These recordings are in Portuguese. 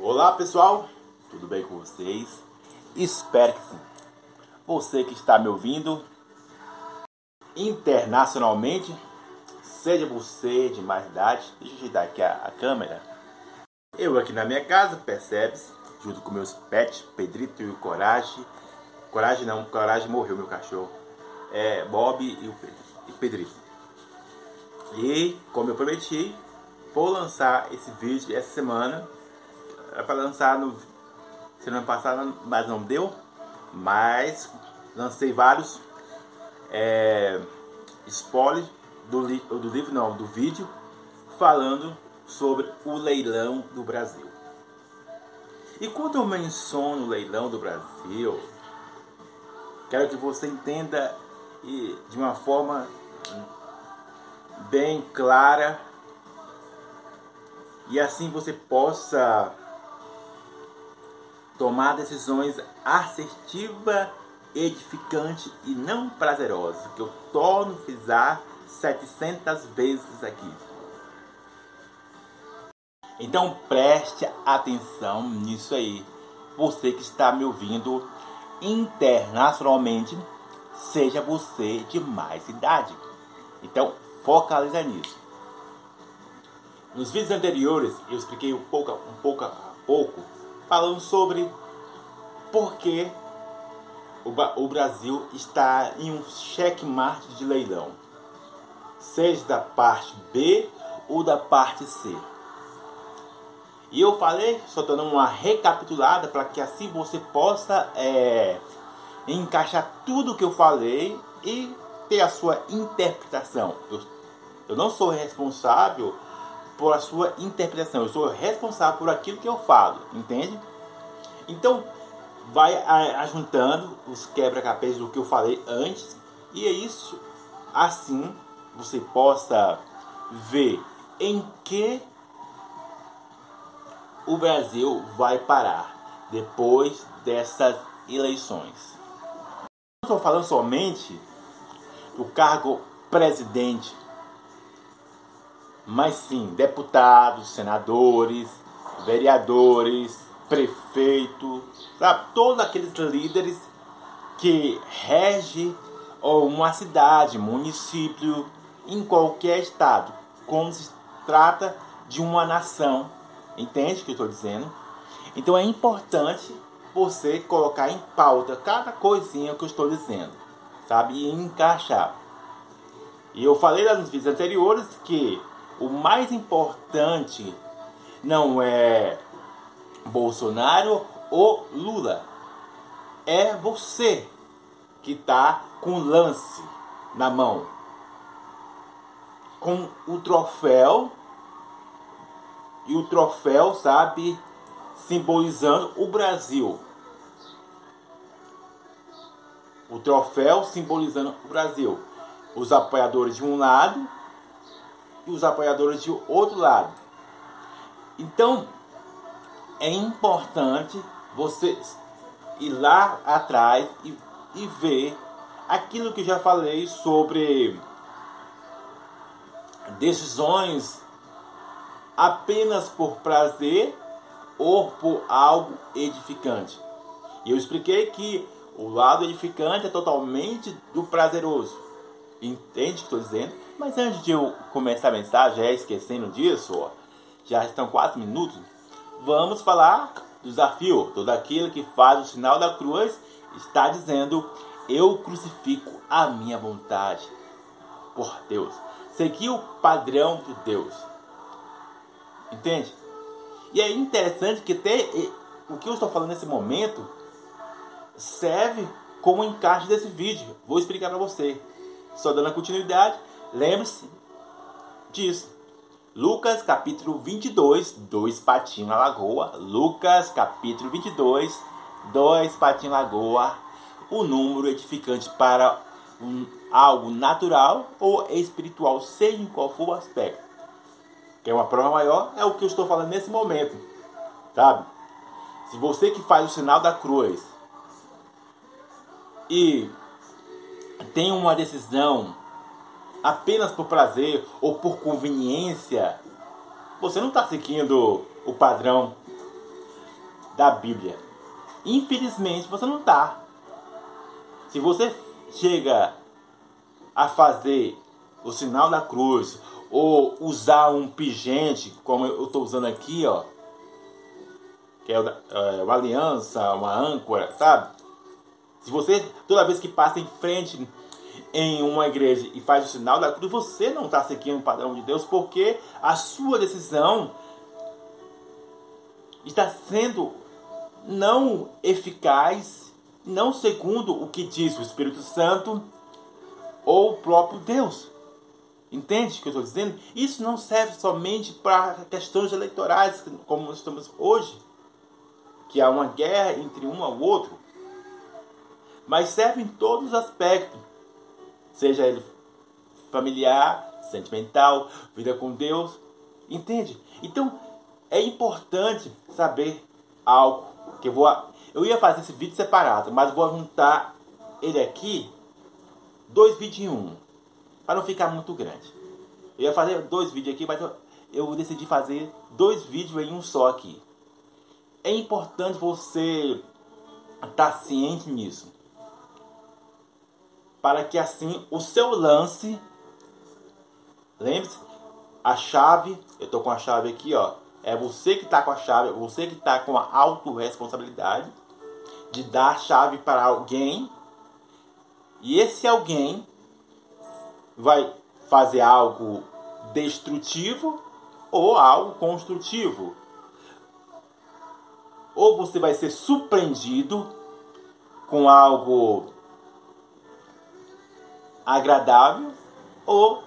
Olá pessoal, tudo bem com vocês? Espero que sim. Você que está me ouvindo internacionalmente, seja você de mais idade, deixa eu ajeitar aqui a, a câmera. Eu aqui na minha casa, percebe-se, junto com meus pets, Pedrito e o Coragem. Coragem não, Coragem morreu, meu cachorro. É Bob e o Pedrito. E, como eu prometi, vou lançar esse vídeo essa semana era para lançar no semana passada, mas não deu. Mas lancei vários é, spoilers do, li, do livro, não, do vídeo, falando sobre o leilão do Brasil. E quando eu menciono o leilão do Brasil, quero que você entenda de uma forma bem clara e assim você possa tomar decisões assertivas, edificantes e não prazerosas, que eu torno frisar 700 vezes aqui. Então preste atenção nisso aí. Você que está me ouvindo internacionalmente, seja você de mais idade. Então focaliza nisso. Nos vídeos anteriores eu expliquei um pouco, um pouco a pouco falando sobre por que o Brasil está em um checkmate de leilão, seja da parte B ou da parte C. E eu falei, só dando uma recapitulada para que assim você possa é, encaixar tudo que eu falei e ter a sua interpretação. Eu, eu não sou responsável por a sua interpretação. Eu sou responsável por aquilo que eu falo, entende? Então, vai ajuntando os quebra-cabeças do que eu falei antes, e é isso. Assim, você possa ver em que o Brasil vai parar depois dessas eleições. Não estou falando somente do cargo presidente mas sim deputados, senadores, vereadores, prefeito, sabe? Todos aqueles líderes que regem uma cidade, município, em qualquer estado, como se trata de uma nação. Entende o que eu estou dizendo? Então é importante você colocar em pauta cada coisinha que eu estou dizendo, sabe? E encaixar. E eu falei lá nos vídeos anteriores que o mais importante não é Bolsonaro ou Lula. É você que está com o lance na mão. Com o troféu. E o troféu, sabe, simbolizando o Brasil. O troféu simbolizando o Brasil. Os apoiadores de um lado e os apoiadores de outro lado. Então, é importante você ir lá atrás e, e ver aquilo que já falei sobre decisões apenas por prazer ou por algo edificante. E eu expliquei que o lado edificante é totalmente do prazeroso. Entende o que estou dizendo? Mas antes de eu começar a mensagem, esquecendo disso, ó, já estão quatro minutos, vamos falar do desafio. Todo aquele que faz o sinal da cruz está dizendo: Eu crucifico a minha vontade por Deus. Seguir o padrão de Deus. Entende? E é interessante que ter, o que eu estou falando nesse momento serve como encaixe desse vídeo. Vou explicar para você. Só dando continuidade, lembre-se disso. Lucas capítulo 22, dois patinhos na lagoa. Lucas capítulo 22, dois patinhos na lagoa. O número edificante para um, algo natural ou espiritual, seja em qual for o aspecto. Quer uma prova maior? É o que eu estou falando nesse momento. Sabe? Se você que faz o sinal da cruz e tem uma decisão apenas por prazer ou por conveniência, você não está seguindo o padrão. da Bíblia. Infelizmente você não está. Se você chega a fazer o sinal da cruz ou usar um pingente, como eu estou usando aqui, ó, que é, é uma aliança, uma âncora, sabe? Se você, toda vez que passa em frente em uma igreja e faz o sinal da cruz, você não está seguindo o padrão de Deus, porque a sua decisão está sendo não eficaz, não segundo o que diz o Espírito Santo ou o próprio Deus. Entende o que eu estou dizendo? Isso não serve somente para questões eleitorais, como nós estamos hoje, que há uma guerra entre um ao outro, mas serve em todos os aspectos, seja ele familiar, sentimental, vida com Deus, entende? Então é importante saber algo que eu vou, eu ia fazer esse vídeo separado, mas vou juntar ele aqui, dois vídeos em um, para não ficar muito grande. Eu ia fazer dois vídeos aqui, mas eu, eu decidi fazer dois vídeos em um só aqui. É importante você estar ciente nisso. Para que assim o seu lance, lembre-se, a chave, eu estou com a chave aqui, ó, é você que está com a chave, é você que está com a autorresponsabilidade de dar a chave para alguém. E esse alguém vai fazer algo destrutivo ou algo construtivo. Ou você vai ser surpreendido com algo agradável ou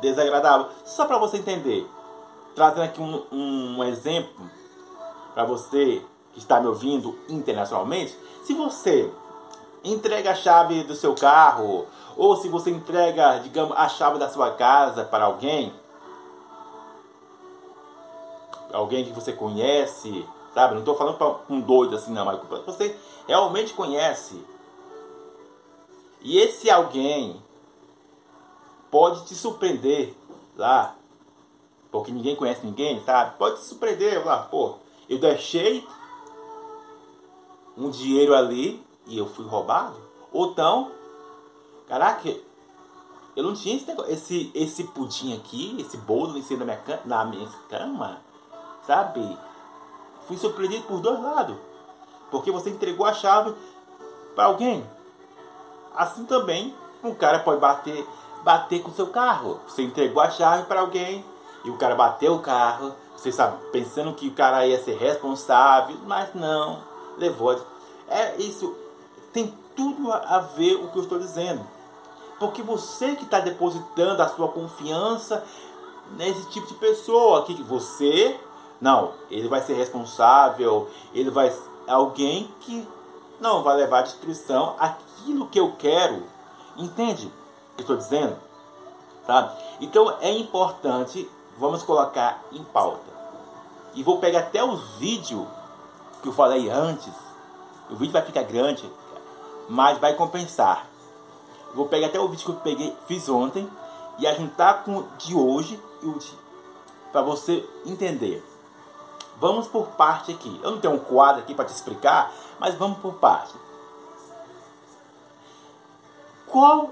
desagradável. Só para você entender trazendo aqui um, um exemplo para você que está me ouvindo internacionalmente. Se você entrega a chave do seu carro, ou se você entrega, digamos, a chave da sua casa para alguém, alguém que você conhece, sabe? Não estou falando para um doido assim, não, mas você realmente conhece. E esse alguém pode te surpreender lá porque ninguém conhece ninguém, sabe? Pode se surpreender, lá, pô, eu deixei um dinheiro ali e eu fui roubado. Ou então, caraca, eu não tinha esse, negócio, esse, esse pudim aqui, esse bolo em cima da minha, na minha cama, sabe? Fui surpreendido por dois lados. Porque você entregou a chave para alguém. Assim também, um cara pode bater, bater com seu carro. Você entregou a chave para alguém e o cara bateu o carro, você sabe, pensando que o cara ia ser responsável, mas não, levou. É isso, tem tudo a ver o que eu estou dizendo. Porque você que está depositando a sua confiança nesse tipo de pessoa, que você, não, ele vai ser responsável, ele vai alguém que não vai levar à destruição aquilo que eu quero. Entende estou dizendo? Tá? Então é importante vamos colocar em pauta. E vou pegar até os vídeos que eu falei antes. O vídeo vai ficar grande, mas vai compensar. Vou pegar até o vídeo que eu peguei, fiz ontem e juntar com o de hoje e o de para você entender. Vamos por parte aqui. Eu não tenho um quadro aqui para te explicar, mas vamos por parte. Qual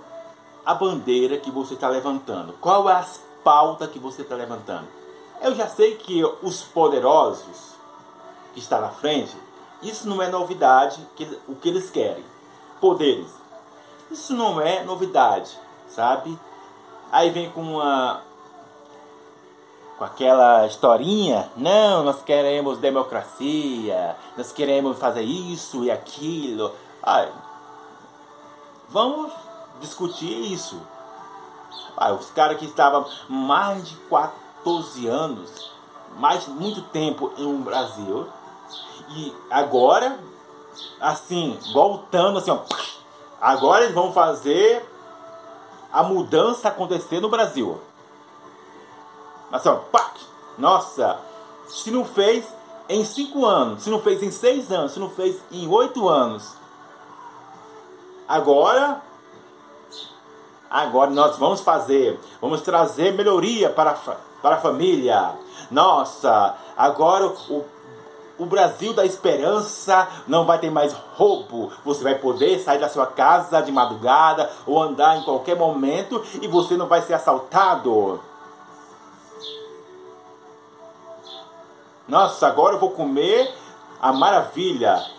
a bandeira que você está levantando? Qual é as pauta que você está levantando. Eu já sei que os poderosos que estão na frente, isso não é novidade, que, o que eles querem. Poderes. Isso não é novidade, sabe? Aí vem com uma com aquela historinha, não, nós queremos democracia, nós queremos fazer isso e aquilo. Ai, vamos discutir isso. Ah, os caras que estavam mais de 14 anos, mais muito tempo em um Brasil, e agora, assim, voltando assim, ó, agora eles vão fazer a mudança acontecer no Brasil. Assim, ó, pá, nossa, se não fez em 5 anos, se não fez em 6 anos, se não fez em 8 anos, agora Agora nós vamos fazer, vamos trazer melhoria para, para a família. Nossa, agora o, o Brasil da esperança não vai ter mais roubo. Você vai poder sair da sua casa de madrugada ou andar em qualquer momento e você não vai ser assaltado. Nossa, agora eu vou comer a maravilha.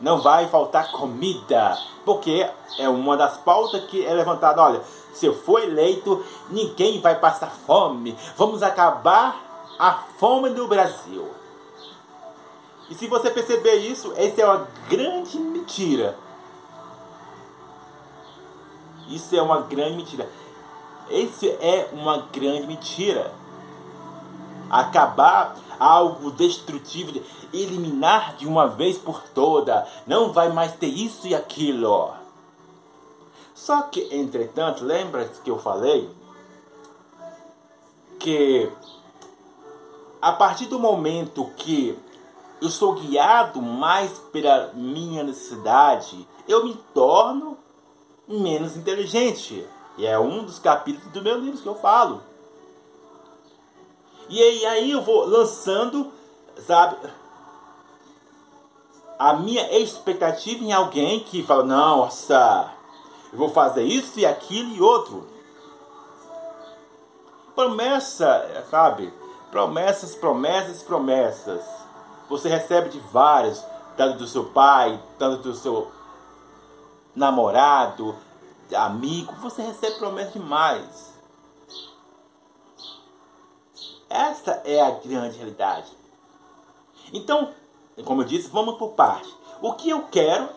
Não vai faltar comida, porque é uma das pautas que é levantada. Olha, se eu for eleito, ninguém vai passar fome. Vamos acabar a fome do Brasil. E se você perceber isso, essa é uma grande mentira. Isso é uma grande mentira. Esse é uma grande mentira. Acabar algo destrutivo, eliminar de uma vez por toda. Não vai mais ter isso e aquilo. Só que, entretanto, lembra que eu falei que a partir do momento que eu sou guiado mais pela minha necessidade, eu me torno menos inteligente. E é um dos capítulos do meu livro que eu falo. E aí, aí eu vou lançando, sabe, a minha expectativa em alguém que fala, nossa, eu vou fazer isso e aquilo e outro. Promessa, sabe? Promessas, promessas, promessas. Você recebe de várias, tanto do seu pai, tanto do seu namorado, amigo. Você recebe promessas demais. Essa é a grande realidade. Então, como eu disse, vamos por parte. O que eu quero,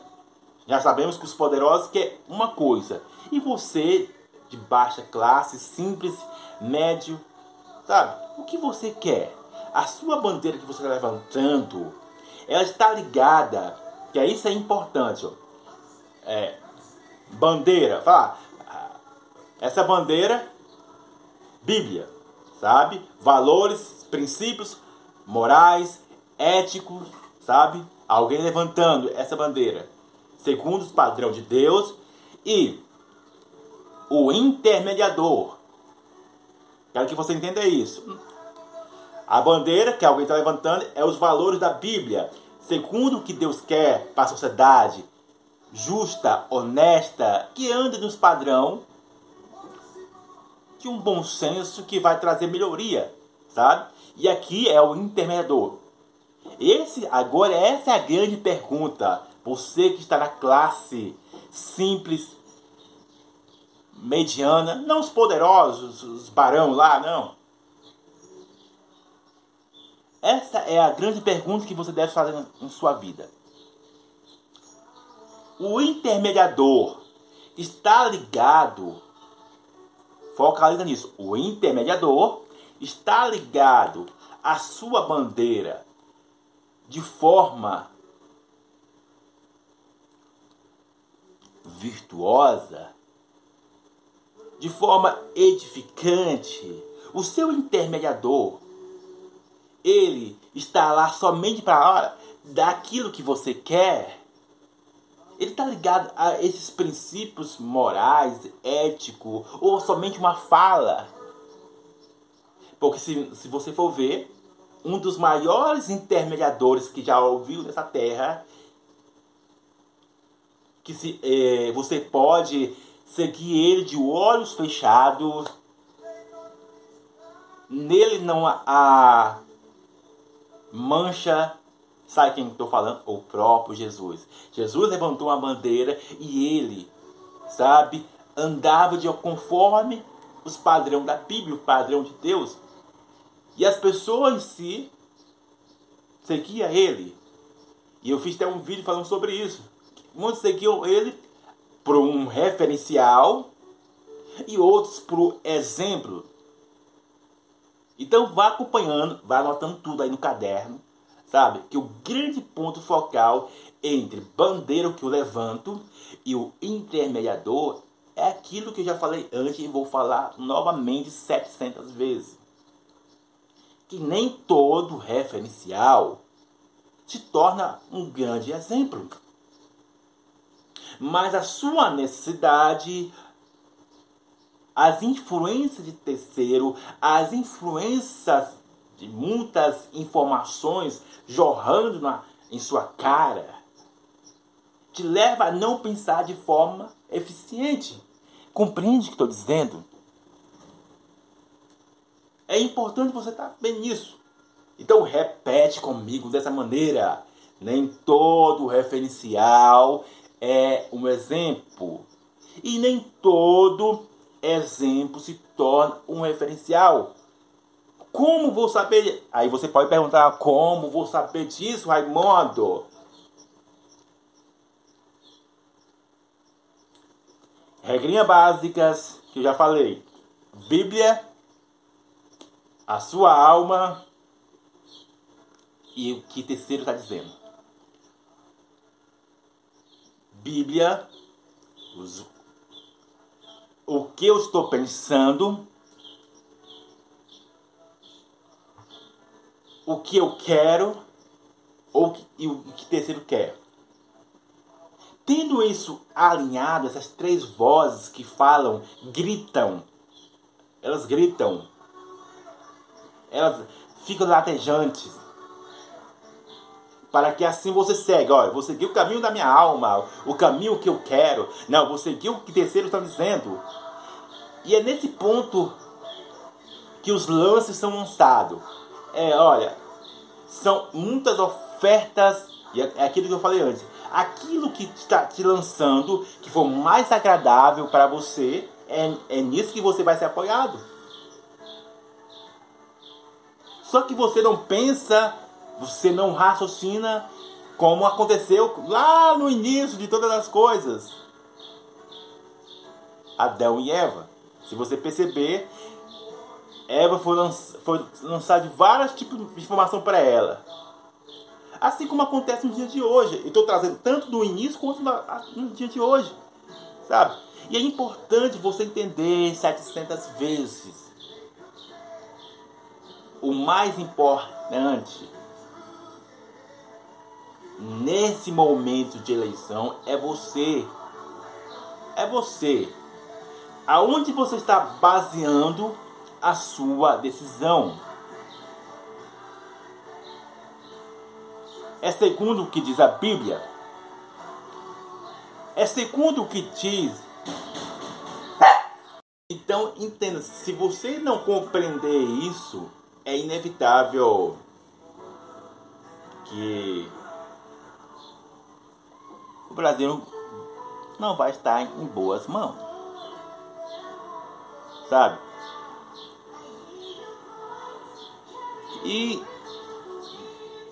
já sabemos que os poderosos querem uma coisa. E você, de baixa classe, simples, médio, sabe? O que você quer? A sua bandeira que você está levantando, ela está ligada, que é isso é importante. Ó. É, bandeira, fala, essa bandeira, Bíblia, sabe? Valores, princípios morais, éticos, sabe? Alguém levantando essa bandeira, segundo o padrão de Deus e o intermediador. Quero que você entenda isso. A bandeira que alguém está levantando é os valores da Bíblia, segundo o que Deus quer para a sociedade justa, honesta, que anda nos padrão um bom senso que vai trazer melhoria, sabe? E aqui é o intermediador. Esse agora essa é a grande pergunta. Você que está na classe simples, mediana, não os poderosos, os barão lá, não. Essa é a grande pergunta que você deve fazer em sua vida. O intermediador está ligado, focaliza nisso. O intermediador está ligado à sua bandeira de forma virtuosa, de forma edificante. O seu intermediador, ele está lá somente para a hora daquilo que você quer. Ele está ligado a esses princípios morais, éticos, ou somente uma fala. Porque se, se você for ver, um dos maiores intermediadores que já ouviu nessa terra, que se, é, você pode seguir ele de olhos fechados, nele não há mancha, sabe quem estou falando? O próprio Jesus. Jesus levantou uma bandeira e ele, sabe, andava de conforme os padrões da Bíblia, o padrão de Deus. E as pessoas em si seguiam ele. E eu fiz até um vídeo falando sobre isso. Muitos seguiam ele por um referencial e outros por exemplo. Então vá acompanhando, vá anotando tudo aí no caderno, sabe? Que o grande ponto focal entre bandeira que eu levanto e o intermediador é aquilo que eu já falei antes e vou falar novamente 700 vezes que nem todo referencial se torna um grande exemplo. Mas a sua necessidade, as influências de terceiro, as influências de muitas informações jorrando na, em sua cara, te leva a não pensar de forma eficiente. Compreende o que estou dizendo? É importante você estar bem nisso. Então repete comigo dessa maneira. Nem todo referencial é um exemplo. E nem todo exemplo se torna um referencial. Como vou saber? Aí você pode perguntar: como vou saber disso, Raimundo? Regrinhas básicas que eu já falei: Bíblia, a sua alma e o que terceiro está dizendo. Bíblia, os, o que eu estou pensando, o que eu quero ou, e o que terceiro quer. Tendo isso alinhado, essas três vozes que falam, gritam, elas gritam, elas ficam latejantes, para que assim você segue, olha, vou seguir o caminho da minha alma, o caminho que eu quero, não, vou seguir o que terceiros estão dizendo. E é nesse ponto que os lances são lançados. É, olha, são muitas ofertas, e é, é aquilo que eu falei antes, aquilo que está te lançando, que for mais agradável para você, é, é nisso que você vai ser apoiado. Só que você não pensa, você não raciocina como aconteceu lá no início de todas as coisas. Adão e Eva. Se você perceber, Eva foi, lanç, foi vários tipos de informação para ela. Assim como acontece no dia de hoje. Eu estou trazendo tanto do início quanto no dia de hoje. Sabe? E é importante você entender 700 vezes. O mais importante nesse momento de eleição é você. É você. Aonde você está baseando a sua decisão? É segundo o que diz a Bíblia. É segundo o que diz. Então, entenda, se você não compreender isso, é inevitável que o Brasil não vai estar em boas mãos. Sabe? E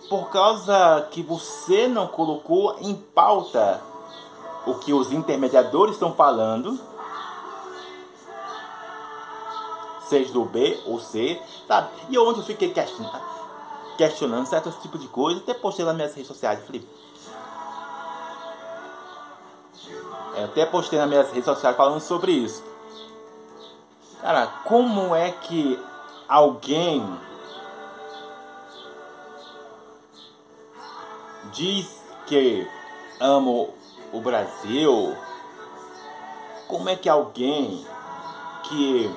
por causa que você não colocou em pauta o que os intermediadores estão falando, seja do B ou C, sabe? E onde eu fiquei questionando, questionando certos tipos de coisas, até postei nas minhas redes sociais, falei, eu até postei nas minhas redes sociais falando sobre isso. Cara, como é que alguém diz que amo o Brasil, como é que alguém que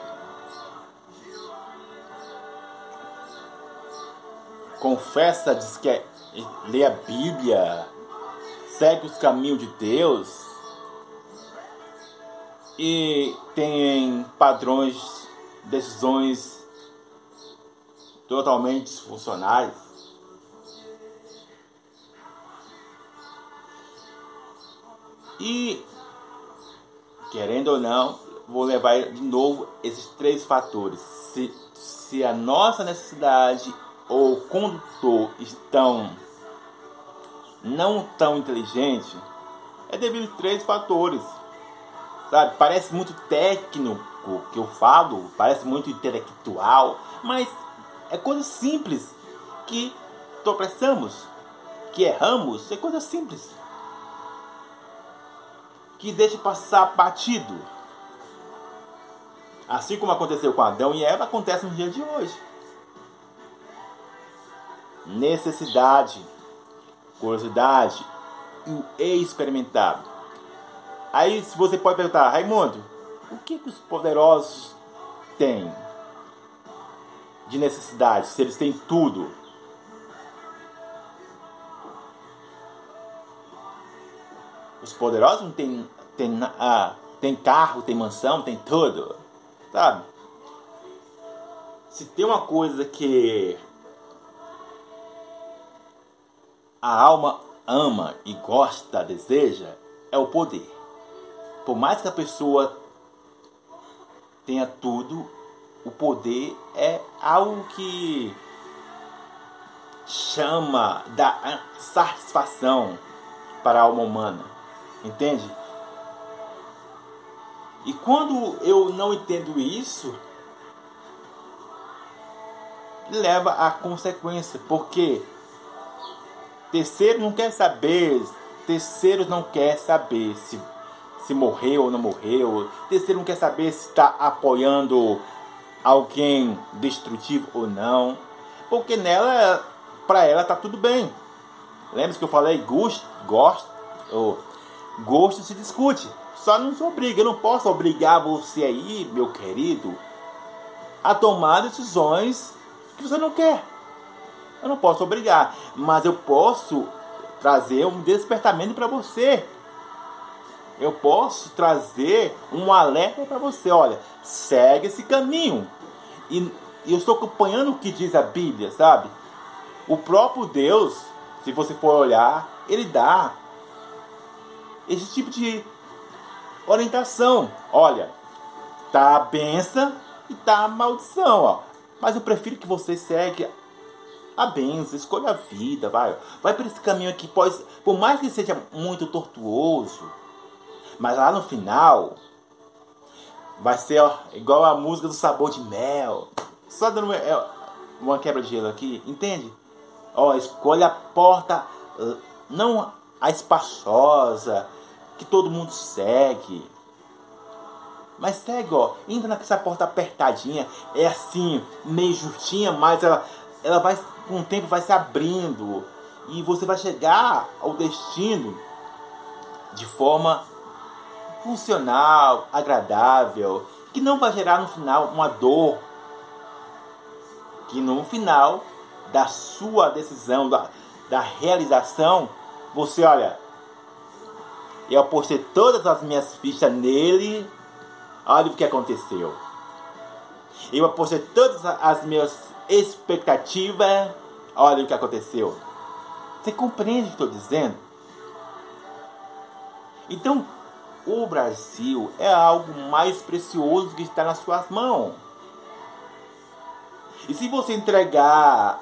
confessa, diz que é, lê a Bíblia, segue os caminhos de Deus e tem padrões, decisões totalmente disfuncionais, E, querendo ou não, vou levar de novo esses três fatores. Se, se a nossa necessidade ou condutor estão não tão inteligente, é devido a três fatores. Sabe? Parece muito técnico que eu falo, parece muito intelectual, mas é coisa simples que tropeçamos, que erramos, é coisa simples que deixe passar batido. Assim como aconteceu com Adão e Eva, acontece no dia de hoje. Necessidade, curiosidade e o experimentado. Aí você pode perguntar, Raimundo, o que, que os poderosos têm de necessidade, se eles têm tudo. Poderosos não têm, têm, ah, tem carro, tem mansão, tem tudo. Sabe? Se tem uma coisa que a alma ama e gosta, deseja, é o poder. Por mais que a pessoa tenha tudo, o poder é algo que chama da satisfação para a alma humana. Entende? E quando eu não entendo isso, leva a consequência, porque terceiro não quer saber, terceiro não quer saber se se morreu ou não morreu, terceiro não quer saber se está apoiando alguém destrutivo ou não, porque nela, para ela tá tudo bem. Lembra que eu falei gosto, gosto, ou gosto se discute. Só não se obriga, eu não posso obrigar você aí, meu querido, a tomar decisões que você não quer. Eu não posso obrigar, mas eu posso trazer um despertamento para você. Eu posso trazer um alerta para você. Olha, segue esse caminho. E, eu estou acompanhando o que diz a Bíblia, sabe? O próprio Deus, se você for olhar, ele dá esse tipo de orientação. Olha, tá a benção e tá a maldição, ó. Mas eu prefiro que você segue a benção, escolha a vida, vai. Vai por esse caminho aqui, pode, por mais que seja muito tortuoso, mas lá no final vai ser ó, igual a música do sabor de mel. Só dando uma, é, uma quebra de gelo aqui, entende? Ó, escolha a porta não a espaçosa, que todo mundo segue. Mas segue, ó, entra nessa porta apertadinha, é assim, meio justinha, mas ela, ela vai, com o tempo vai se abrindo. E você vai chegar ao destino de forma funcional, agradável, que não vai gerar no final uma dor. Que no final da sua decisão, da, da realização, você olha, eu apostei todas as minhas fichas nele. Olha o que aconteceu. Eu apostei todas as minhas expectativas. Olha o que aconteceu. Você compreende o que estou dizendo? Então, o Brasil é algo mais precioso que está nas suas mãos. E se você entregar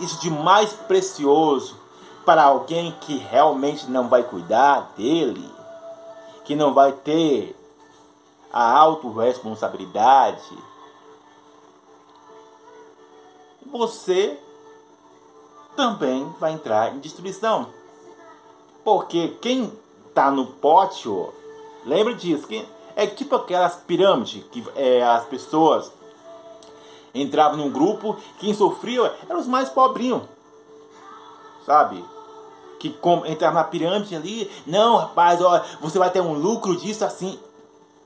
isso de mais precioso para alguém que realmente não vai cuidar dele, que não vai ter a autorresponsabilidade, você também vai entrar em destruição. Porque quem está no pote, lembra disso, que é tipo aquelas pirâmides que é, as pessoas entravam num grupo, quem sofria eram os mais pobrinhos. Sabe? Que com, entrar na pirâmide ali. Não, rapaz, ó, você vai ter um lucro disso assim.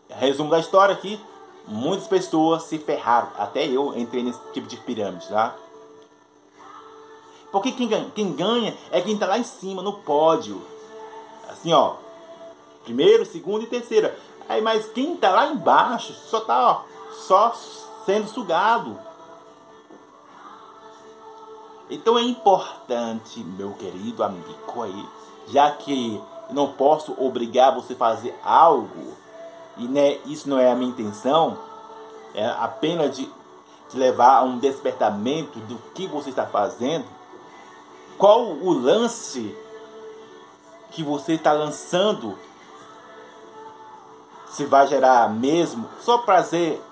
Resumo da história aqui. Muitas pessoas se ferraram. Até eu entrei nesse tipo de pirâmide, tá? Porque quem ganha, quem ganha é quem está lá em cima, no pódio. Assim, ó. Primeiro, segundo e terceiro. Aí, mas quem está lá embaixo só tá, ó, só sendo sugado. Então é importante, meu querido amigo aí, já que não posso obrigar você a fazer algo, e né, isso não é a minha intenção, é apenas de, de levar a um despertamento do que você está fazendo. Qual o lance que você está lançando? Se vai gerar mesmo só prazer,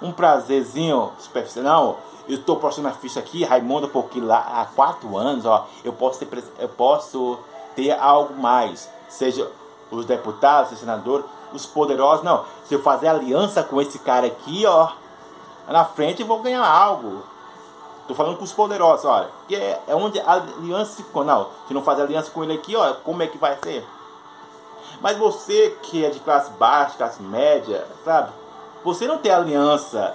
um prazerzinho superficial? Eu estou postando a ficha aqui, Raimundo, porque lá há quatro anos, ó, eu posso ter, eu posso ter algo mais. Seja os deputados, os senadores, os poderosos, não. Se eu fazer aliança com esse cara aqui, ó, na frente eu vou ganhar algo. Tô falando com os poderosos, olha. Que é, é onde a aliança se. Não, se não fazer aliança com ele aqui, ó, como é que vai ser? Mas você que é de classe baixa, classe média, sabe? Você não tem aliança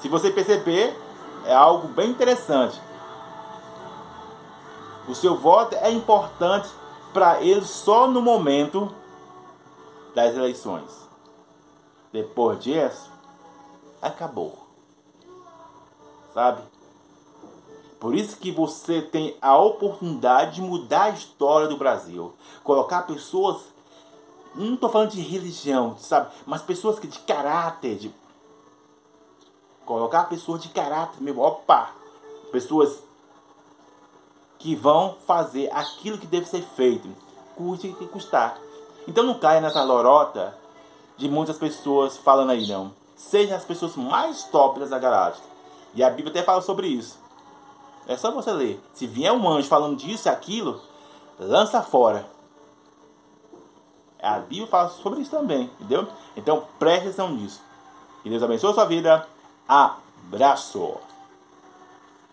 Se você perceber, é algo bem interessante. O seu voto é importante para ele só no momento das eleições. Depois disso, acabou. Sabe? Por isso que você tem a oportunidade de mudar a história do Brasil. Colocar pessoas, não estou falando de religião, sabe? Mas pessoas que de caráter, de colocar pessoas de caráter mesmo, opa, pessoas que vão fazer aquilo que deve ser feito, custe o que custar. Então não caia nessa lorota de muitas pessoas falando aí, não. Sejam as pessoas mais top da galáxia. E a Bíblia até fala sobre isso. É só você ler. Se vier um anjo falando disso e aquilo, lança fora. A Bíblia fala sobre isso também, entendeu? Então preste atenção nisso. Que Deus abençoe a sua vida. Abraço!